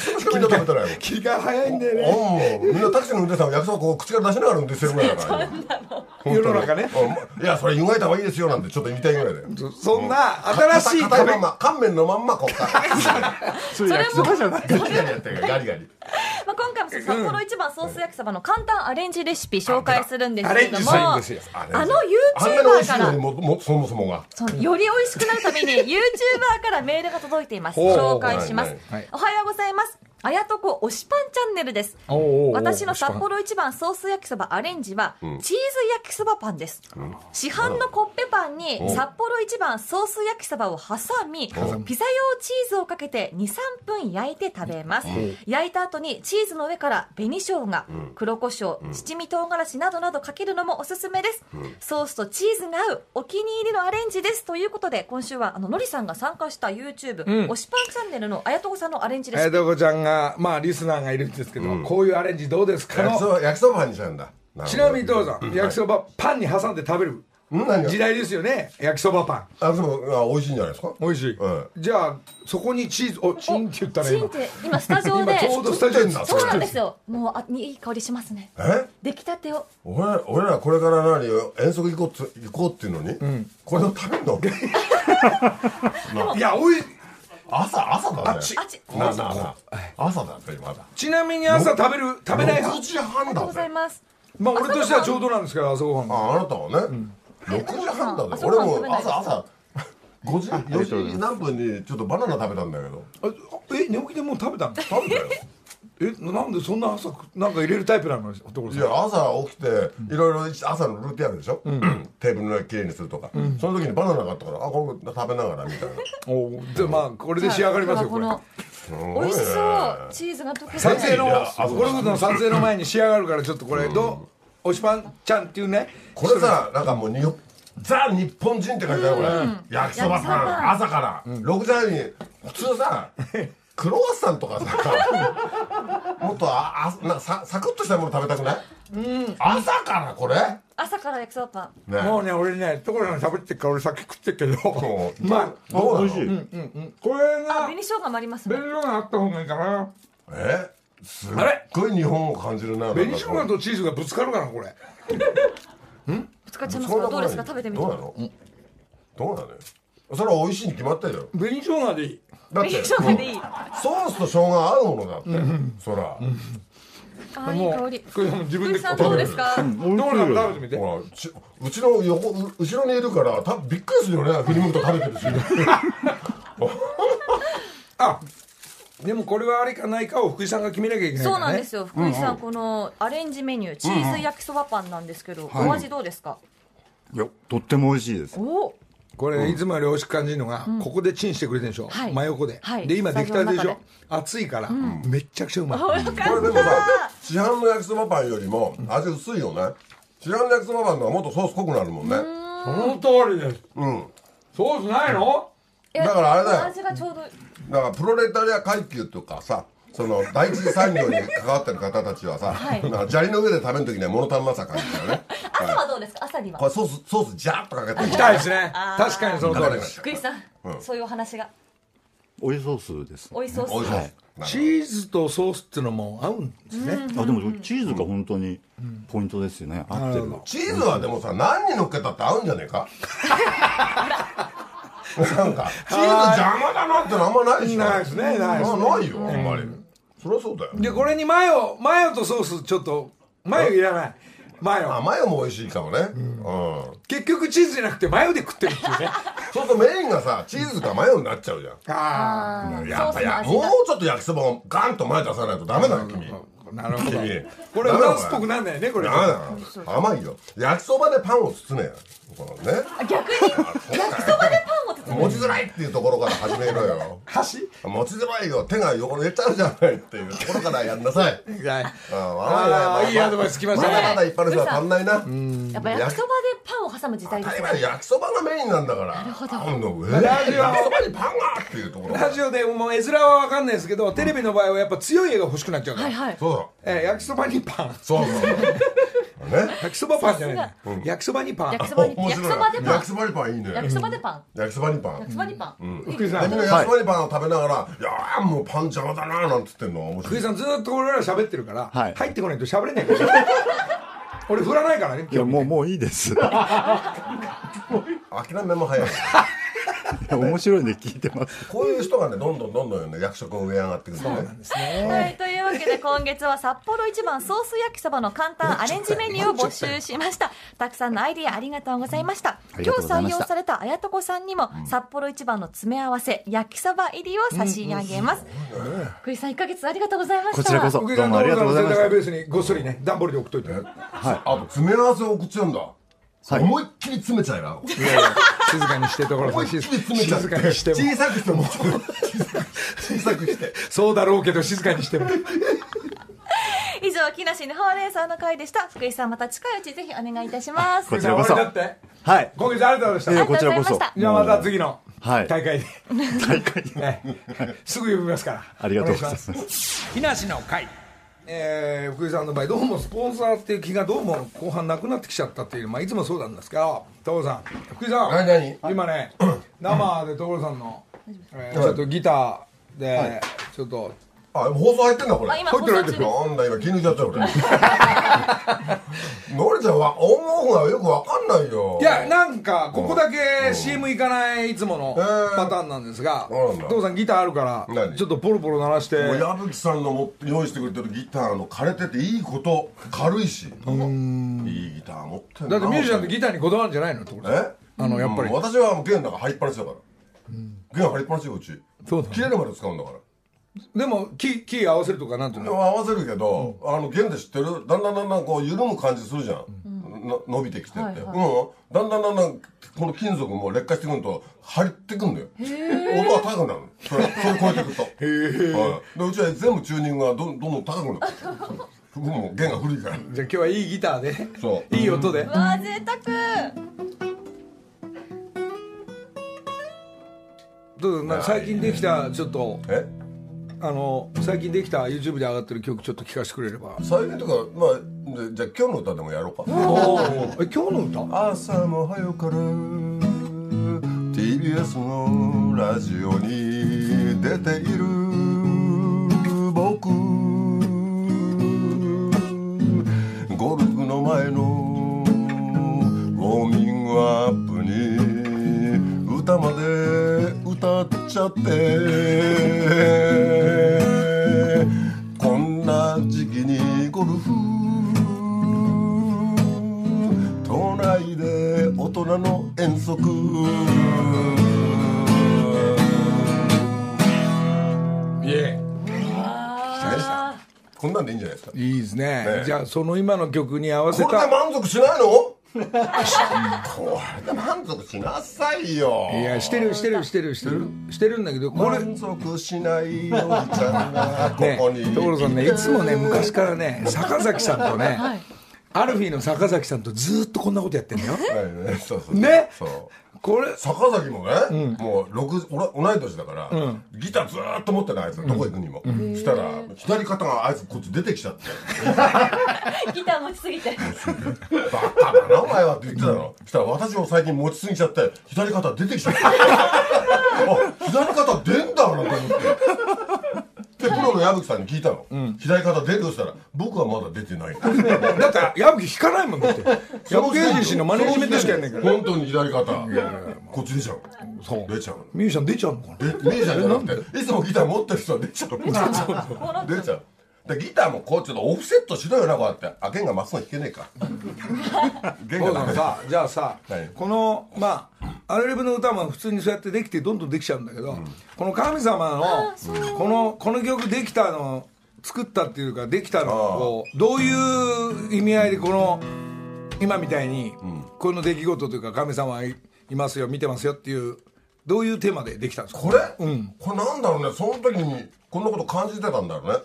しかみんな食べてないもん。気が早いんだよねあもうみんなタクシーの運転手さんは焼きそばこう口から出しながら運転してるぐらいだから今世の中ねいやそれ湯がいた方がいいですよなんてちょっと言いたいぐらいだよそんな新しい食べ硬いまんま乾麺のまんまこうかそれ焼きそばじゃない。ガリガリやってるガリガリまあ、今回も札幌一番ソース焼きそばの簡単アレンジレシピ紹介するんですけれどもあの YouTuber からそもそもが。より美味しくなるために YouTuber からメールが届いています。紹介します、おはようございますあやとこ推しパンチャンネルです。私の札幌一番ソース焼きそばアレンジは、チーズ焼きそばパンです、市販のコッペパンに札幌一番ソース焼きそばを挟み、ピザ用チーズをかけて23分焼いて食べます、焼いた後にチーズの上から紅生姜、黒胡椒七味唐辛子などなどかけるのもおすすめです、ソースとチーズが合うお気に入りのアレンジです。ということで今週はあののりさんが参加した YouTube、推しパンチャンネルのあやとこさんのアレンジレシピ。あやとこちゃんがまあリスナーがいるんですけど、こういうアレンジどうですか焼きそのば焼きそばパンにしちゃうんだ。ちなみにど。うぞ、ん焼きそばパンに挟んで食べる。時代ですよね焼きそばパン。あでもあ美味しいんじゃないですか？美味しい、うん。じゃあそこにチーズおチンって言ったね今。チンって今スタジオで今ちょうどスタジオに作そうなんですよ。もうあいい香りしますね。え？出来たてを。俺ら俺らこれから何遠足行こう行こうっていうのに、これを食べるの？いやおい朝朝だね。あちあちなあなあ朝だ。だちなみに朝食べる食べない派？6時半ありがとうございます。まあ俺としてはちょうどなんですけど朝ごはんが。ああなたはね、6時半だぜ。朝俺ごはん食べないも朝朝。5時？4時何分にちょっとバナナ食べたんだけど。あえ寝起きでもう食べたの食べたよえなんでそんな朝なんか入れるタイプなの？いや朝起きていろいろ朝のルーティンあるでしょ、テーブルのきれいにするとか、その時にバナナがあったからあこれ食べながらみたいな。おでまあこれで仕上がりますよこれ。美味しそうチーズが溶けて撮影のゴルフの撮影の前に仕上がるからちょっとこれどう？おしパンちゃんっていうね？これさなんかもうにザ日本人って書いてあるこれ、焼きそばパン朝から、6時半に普通さ クロワッサンとかさ もっとああなんかさサクッとしたもの食べたくない、朝からこれ？ね朝から焼きそばパン。もうね俺ね所さん喋ってっから俺先食ってっけど。もう。まあどうなの？美味しい。これがあ紅生姜もありますね。紅生姜あった方がいいかな。え？すっあれごい日本を感じるな紅生姜とチーズがぶつかるかなこれ。ぶつかっちゃいますかどうですか？食べてみて。どうなの、どうなの？よそれは美味しいに決まってるよ紅生姜でいいだって紅生姜でいい。ソースと生姜合うものだって、そら、あいい香り。これ自分で福井さんどうですか？所さん食べてみて。ほらちうちの横う後ろにいるからたびっくりするよね振り向くと食べてるし。あでもこれはあれかないかを福井さんが決めなきゃいけないね、そうなんですよ。福井さん、このアレンジメニューチーズ焼きそばパンなんですけど、お味どうですか？いやとっても美味しいです。おこれ、いつもより美味しく感じるのが、ここでチンしてくれてるでしょ、はい。真横で、はい。で今出来たてでしょ？熱いから、めっちゃくちゃうまい。これでもさ市販の焼きそばパンよりも味薄いよね市販の焼きそばパンの方がもっとソース濃くなるもんね。その通りです。うん。ソースないの？だからあれだよ。味がちょうどだからプロレタリア階級とかさその第一次産業に関わってる方たちはさ、はい。砂利の上で食べる時には物足んなさ感じだよね。朝はどうですか？朝には。これソースソースジャーっとかけて。行きたいですね。確かにその通りです福井さん、そういうお話が。オイソースですおいしそうおいしいはい。チーズとソースっていうのも合うんですね、あでもチーズが本当にポイントですよね、合ってるの。チーズはでもさ何に乗っけたって合うんじゃねえか？なんかチーズ邪魔だなってのあんまないでしょ。ないですねないですね。あないよあんまりそりゃそうだよ。でこれにマヨマヨとソースちょっとマヨいらない。マヨ。あマヨも美味しいかもね。うん。結局チーズじゃなくてマヨで食ってるっていうね。そうするとメインがさチーズかマヨになっちゃうじゃん。ああー。やっぱやもうちょっと焼きそばをガンと前出さないとダメだよ君。あなるほど。君。これフランスっぽくなんないねこれダメだよ甘いよ。焼きそばでパンを包めよ。このね。あ逆に。焼きそばでパンを包む。持ちづらいっていうところから始めろよ。箸持ちづらいよ手が汚れちゃうじゃないっていう ところからやんなさい。はい。ああーいいアドバイス来ましたね。まだまだ一般の人は足んないな。やっぱ焼きそばでパンを挟む時代当ですたり前焼きそばがメインなんだから。なるほど。パンの上。ラジオ。焼きそばにパンがっていうところ。ラジオでもう絵面は分かんないですけどテレビの場合はやっぱ強い絵が欲しくなっちゃうから、はいはい。そうだ。えー焼きそばにパン。そうそうね。焼きそばパンじゃないね焼きそばにパン。焼きそばにパン。焼きそばにパンいいね。焼きそばでパン。焼きそばにパン。焼きそばにパン、福井さん。でみんな焼きそばにパンを食べながら「いやーもうパン邪魔だな」なんつってんの福井さんずっと俺ら喋ってるから、はい。入ってこないと喋れないから 俺振らないからねいやもうもういいです。諦めも早い 面白いんで聞いてます。こういう人がねどんどんどんどんね役職を上上がってくるんだね。はい、というわけで今月は札幌一番ソース焼きそばの簡単アレンジメニューを募集しました。たくさんのアイディアありがとうございました。あり今日採用された綾所さんにも札幌一番の詰め合わせ焼きそば入りを差し上げます。福井さん1ヶ月ありがとうございました。こちらこそどうんもありがとうございました。ベースにごっそりね段ボールで送っといてあと詰め合わせを送っちゃうんだ思いっきり詰めちゃいな静かにして所さん思いっきり詰めちゃって。静かにしても。小さくしても。小さく小さくして。そうだろうけど静かにしても。以上木梨のほうれん草の会でした。福井さんまた近いうちぜひお願いいたします。こちらこそ。はい。今月ありがとうございましいやこちらこそ。じゃあまた次のはい。大会で、大会ね すぐ呼びますから。ありがとうございます。木梨の会えー福井さんの場合どうもスポンサーっていう気がどうも後半なくなってきちゃったっていうまあいつもそうなんですけど所さん福井さん何何？今ね 生で所さんの、えーちょっとギターで、ちょっとあ放送入ってんだこれ。入ってる放送中です。なんだ今気抜いちゃったよ俺のりちゃんはオンオフがよくわかんないよ。いやなんかここだけ CM 行かないいつものパターンなんですがそうなんだ。所さんギターあるから何？ちょっとポロポロ鳴らして。もう矢吹さんの持って用意してくれてるギターの枯れてていいこと軽いし。いいギター持ってんだってミュージシャンってギギターにこだわるんじゃないの所さんえ？あのやっぱり。うん。私はもう弦なんか張りっぱなしだから。弦張りっぱなしようち。そうだ切れるまで使うんだからでもキーキー合わせるとかなんていうの？合わせるけど、あの弦で知ってる？だんだんだんだんこう緩む感じするじゃん、な伸びてきてって、はいはい。うん。だんだんだんだんこの金属も劣化してくると張ってくんだよ音が高くなるの。それそれ超えていくと。はい、でうちは全部チューニングがどんどんどん高くなる。もう弦が古いから。じゃあ今日はいいギターで。そう。いい音で。うわー贅沢。どう最近できたちょっと。え？あの最近できた YouTube で上がってる曲ちょっと聴かせてくれれば。最近とかまあじゃじゃあ今日の歌でもやろうか。え今日の歌？朝も早から TBS のラジオに出ている。僕ゴルフの前のウォーミングアップに歌まで歌っちゃっての遠足いえこんなんでいいんじゃないですか？いいですね。ね。じゃあその今の曲に合わせこれでた満足しないの？これで満足しなさいよ。いやしてるしてるしてるしてる。してるんだけどこれ。満足しないよちゃんが。こねこに、所さんねいつもね昔からね坂崎さんとね、アルフィーの坂崎さんとずーっとこんなことやってんだよ。はいねそうそう。ね？そう。これ。坂崎もね、もう六俺同い年だから、ギターずーっと持ってないあいつどこ行くにも、そしたら左肩があいつこっち出てきちゃって。ギター持ちすぎて。「バカだなお前は」って言ってたの、そしたら私も最近持ちすぎちゃって左肩出てきちゃって あ左肩出んだなと思ってでプロの矢吹さんに聞いたの、左肩出るとしたら僕はまだ出てない。んだだって矢吹弾かないもんだって。矢吹エージェンシーのマネジメントしかやんねんから。本当に左肩こっち出ちゃうそう。出ちゃうミュージシャン出ちゃうのかな。えミュージシャンじゃなくていつもギター持ってる人は出ちゃう出ちゃうでギターもこうちょっとオフセットしろよなこうやって。あ弦がまっすぐ弾けねえか。弦所がさじゃあさ、はいこのまあアルレブの歌も普通にそうやってできてどんどんできちゃうんだけど、この神様のこのこの曲できたの作ったっていうかできたのをどういう意味合いでこの今みたいにこの出来事というか神様はいいますよ見てますよっていうどういうテーマでできたんですか？これ、うん。これなんだろうね。その時にこんなこと感じてたんだろうね、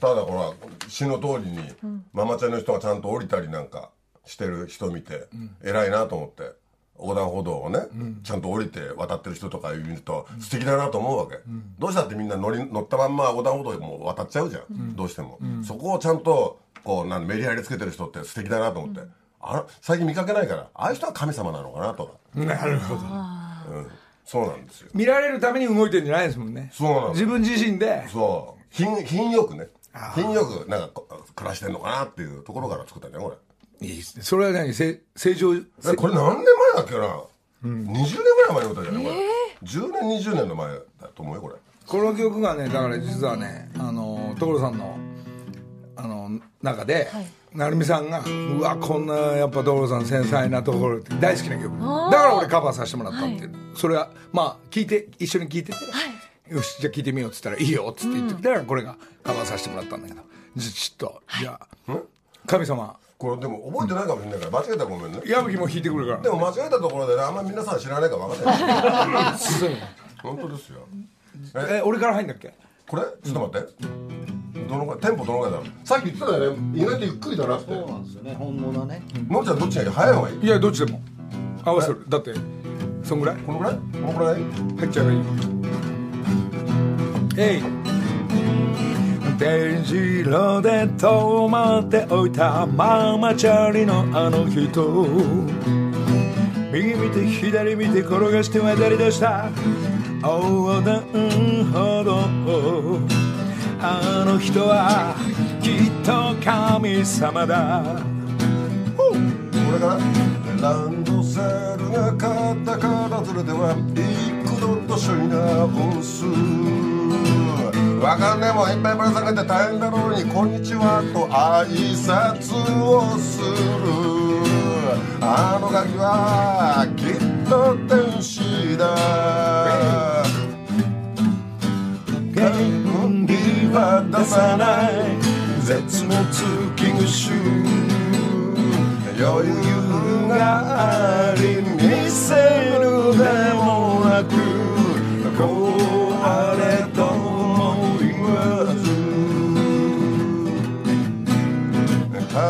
ただほら詩の通りに、ママチャリの人がちゃんと降りたりなんかしてる人見て、偉いなと思って横断歩道をね、ちゃんと降りて渡ってる人とか見ると素敵だなと思うわけ、どうしたってみんな乗り乗ったまんま横断歩道も渡っちゃうじゃん、どうしても、そこをちゃんとこうなんメリハリつけてる人って素敵だなと思って、あら最近見かけないからああいう人は神様なのかなとか、なるほど。うん、そうなんですよ。見られるために動いてるんじゃないですもんね。そうなんです自分自身で。そう品品よくね。品よくなんかこ暮らしてんのかなっていうところから作ったんだよこれ。いいですね。それは何？せ正常えこれ何年前だっけな、20年ぐらい前の歌じゃない？これ、10年20年の前だと思うよこれ。この曲がねだから実はねあの所さんのあの中で、成美さんが「うわこんなやっぱ所さん繊細なところ」って大好きな曲。だから俺カバーさせてもらったっていう、それはまあ聞いて一緒に聞いてて、よしじゃあ聞いてみようっつったら「いいよ」っつって言ってきたらこれがカバーさせてもらったんだけど。ちょっとじゃあ。神様。これでも覚えてないかもしれないから間違えたらごめんね。矢吹も弾いてくるから。でも間違えたところでねあんま皆さん知らないか分かんない。本当ですよ。え俺から入んだっけ？これ？ちょっと待って。どのぐらいテンポどのぐらいだろう？さっき言ってたよね。意外とゆっくりだなって。そうなんですよね。本物ね。のんちゃんどっちがいい早い方がいい？いやどっちでも。合わせる。だってそんぐらい？このぐらい？このぐらい？入っちゃえばいいえい電磁炉で止まっておいたママチャリのあの人。右見て左見て転がして渡り出した。横断歩道あの人はきっと神様だ。これかなランドセルが肩からずれては幾度としょいな本数わかんねえもんいっぱいぶら下げて大変だろうに「こんにちは」と挨拶をする。あのガキはきっと天使だ。権利は出さない。絶滅危惧種。余裕があり見せるでもなく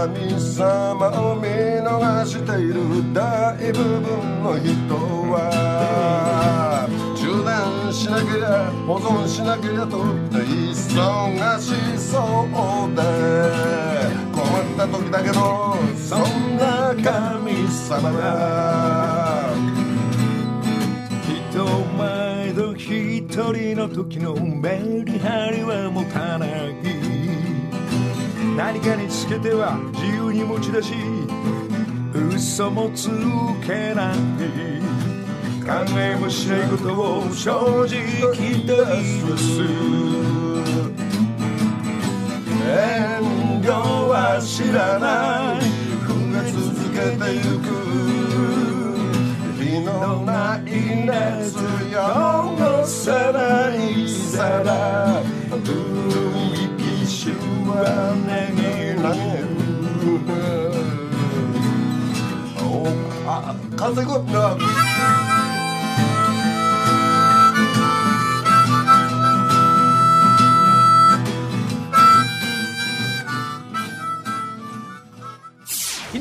神様を見逃している大部分の人は充電しなけりゃ保存しなけりゃと忙しそうで困った時だけどそんな神様だ。人前と一人の時のメリハリは持たない。何かにつけては自由に持ち出し嘘もつけない。考えもしないことを正直大す。遠慮は知らない。増え続けてゆく。火のない熱よ。のさないさらは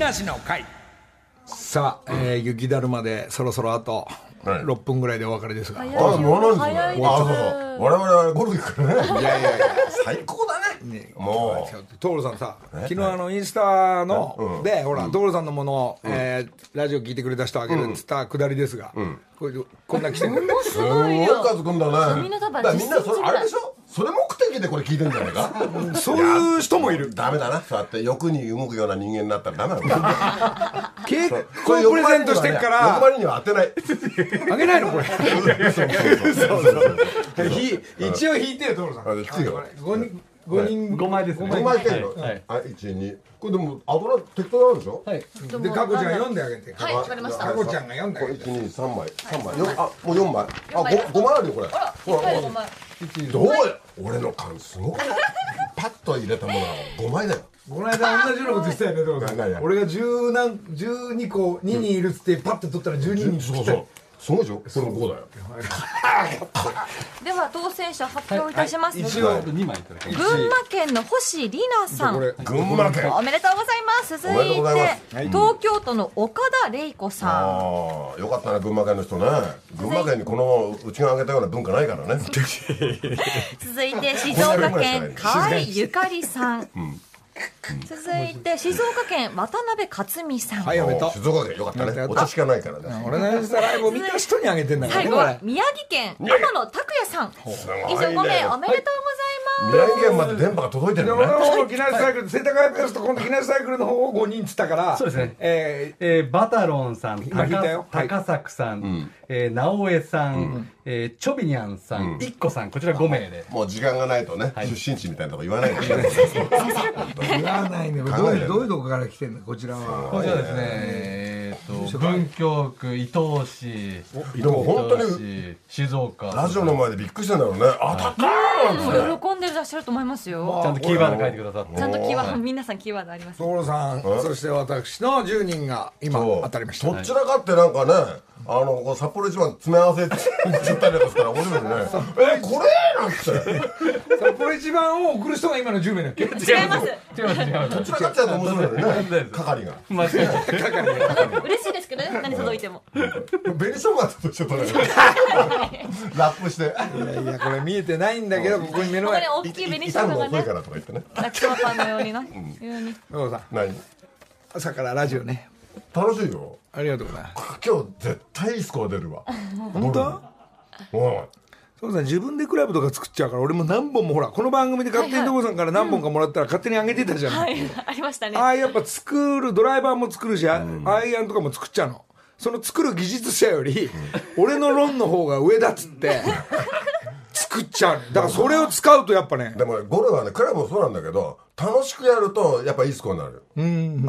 なの会さあ、えー、雪だるまでそろそろあと6分ぐらいでお別れですが、はい、あもうなんですね。あそう我々はゴルフ行くからね。いやいやいや。最高だね。ねも所さんさ昨日あのインスタのでほら所さんのものを、えーラジオ聞いてくれた人あげるっつったくだりですが、これこんな来てるう、すごい数くんだね。みんなそ10センチぐらい。れあれでしょ？それ目的でこれ聞いてんじゃないか？そういう人もいる。ダメだな。そうやって欲に動くような人間になったらダメな。んだ。結構プレゼントしてっか欲ら張りには当てない。あげないのこれ。そうそうそう。ひ一応引いてよ所さん。あ引くよ5人。5人5枚ですね。5枚いけるのはい。あ、1、2。これでも、あとな適当なんでしょ？はい。でかこちゃん読んであげて。はい。わかりました。かこちゃんが読んであこれげて1、2、3枚。3枚。よあ、もう4枚。あ、四枚 5, 5枚あるよ、これ。ほらいっぱい5枚どうや？俺の缶すごくない。パッと入れたものは5枚だよ。この間同じようなこと言ってたよね所さん何々俺が10何12個2人いるっつってパッて取ったら12人そうそう。すごいでしょ？これも5だよ。では当選者発表いたします、一応2枚い群馬県の星里奈さん。群馬県。あおめでとうございます。続いて東京都の岡田玲子さん。あー、よかったね、群馬県の人ね。群馬県にこのうちが挙げたような文化ないからね。続いて静岡県 河合ゆかりさん続いて静岡県渡辺克美さん。はいおめでとう静岡県よかったね。お茶しかないからね。俺のインスタライブを見た人にあげてんだから最後は宮城県天野拓也さん。以上5名おめでとうございます。宮城県まで電波が届いてるでのね。俺の方の木梨サイクル世田谷ペースと今度木梨サイクルの方を5人っつったからそうですね。ええーバタロンさん、今引いたよ。はい。高作さん、えー直江さん、えーチョビニャンさん、一個さん、こちら5名で。もう時間がないとね、出身地みたいなとこ言わないでね。ー言わないね。どういうどういうとこから来てんの？こちらは。こちらですね、えー。と、文京区、伊東市、でも本当に伊東市静岡。ラジオの前でびっくりしてんだろうね。当たった。喜んでらっしゃると思いますよ。ちゃんとキーワード書いてくださって。ちゃんとキーワード皆さんキーワードあります所さんそして私の10人が今当たりました。どちらかってなんかね、あの、札幌一番詰め合わせって言っちゃったりとかしたら面白いね。え、これなんて。札幌一番を送る人が今の10名だっけ違います違います、違います。どちらかってやると面白いよね。係が。間違いない。嬉しいですけどね何届いてもとして取れる。ラップして。いやいやこれ見えてないんだけどここに目のここ前に大きい紅しょうからとか言ってね。ラクワパンのようになよう何？朝からラジオね楽しいよ。ありがとうございます。今日絶対いいスコア出るわ。本当？うん。所さん自分でクラブとか作っちゃうから俺も何本もほらこの番組で勝手に所さんから何本かもらったら勝手にあげてたじゃん、はいありましたね。ああやっぱ作るドライバーも作るし、あアイアンとかも作っちゃうの。その作る技術者より、俺のロンの方が上だっつって 作っちゃう。だからそれを使うとやっぱね。でもね、ゴルフはね、クラブもそうなんだけど、楽しくやると、やっぱいいスコアになる。あ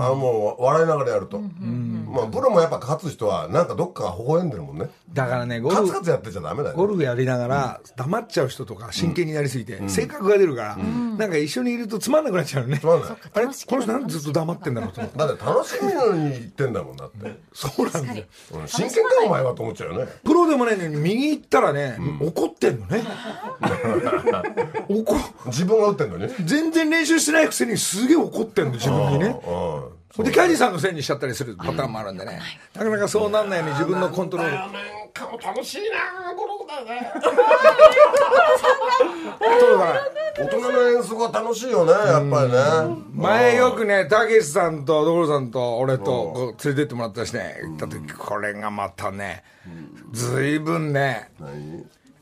のもう、笑いながらやると。まあ、プロもやっぱ勝つ人は、なんかどっかが微笑んでるもんね。だからねゴカルフツカツやってちゃダメだよ、ゴルフやりながら黙っちゃう人とか真剣になりすぎて性格が出るからなんか一緒にいるとつまんなくなっちゃうのねつまんない。あれこの人なんでずっと黙ってんだろうと思ってだって楽しみのに言ってんだもんだって。そうなんだようん真剣かお前はと思っちゃうよね。プロでもないのに右行ったらね怒ってんのね 怒自分が打ってんのに。全然練習してないくせにすげえ怒ってんの自分にね。う。ん。でキャディーさんのせいにしちゃったりするパターンもあるんでね。なかなかそうなんないように自分のコントロール。なんかも楽しいなゴルフだね。そうだ大人の遠足は楽しいよね、やっぱりね。前よくねたけしさんと所さんと俺と連れてってもらったしね。行った時これがまたねずいぶんね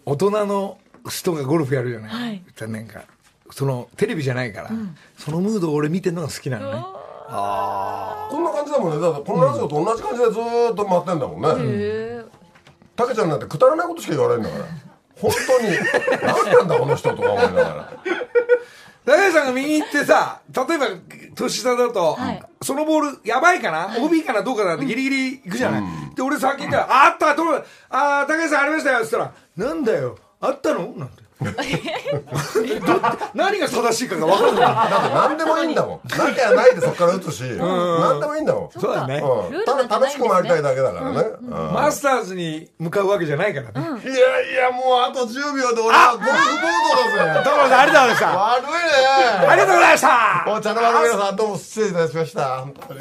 大人の人がゴルフやるじゃない、なんかそのテレビじゃないから、そのムードを俺見てるのが好きなのね。こんな感じだもんね。だってこのラジオと同じ感じでずーっと回ってんだもんね。へたけちゃんなんてくだらないことしか言わないんだから。本当に、何なんだこの人とか思いながら。高橋さんが右行ってさ、例えば年下だと、はい。そのボールやばいかな、OB かな？どうかな？ってギリギリ行くじゃない、で俺先行ったら「ああったとああ高橋さんありましたよ」っつったら「なんだよ。あったの?」なんて「何が正しいかが分からない。だって何でもいいんだもん。なきゃないでそっから打つし何でもいいんだもん。そうだね。ただ楽しく回りたいだけだからね。うんマスターズに向かうわけじゃないからね。いやいやもうあと10秒で俺はゴルフボードだぜ。所さんありがとうございました。悪いね。ありがとうございました。お茶の間の皆さんどうも失礼いたしました。本当に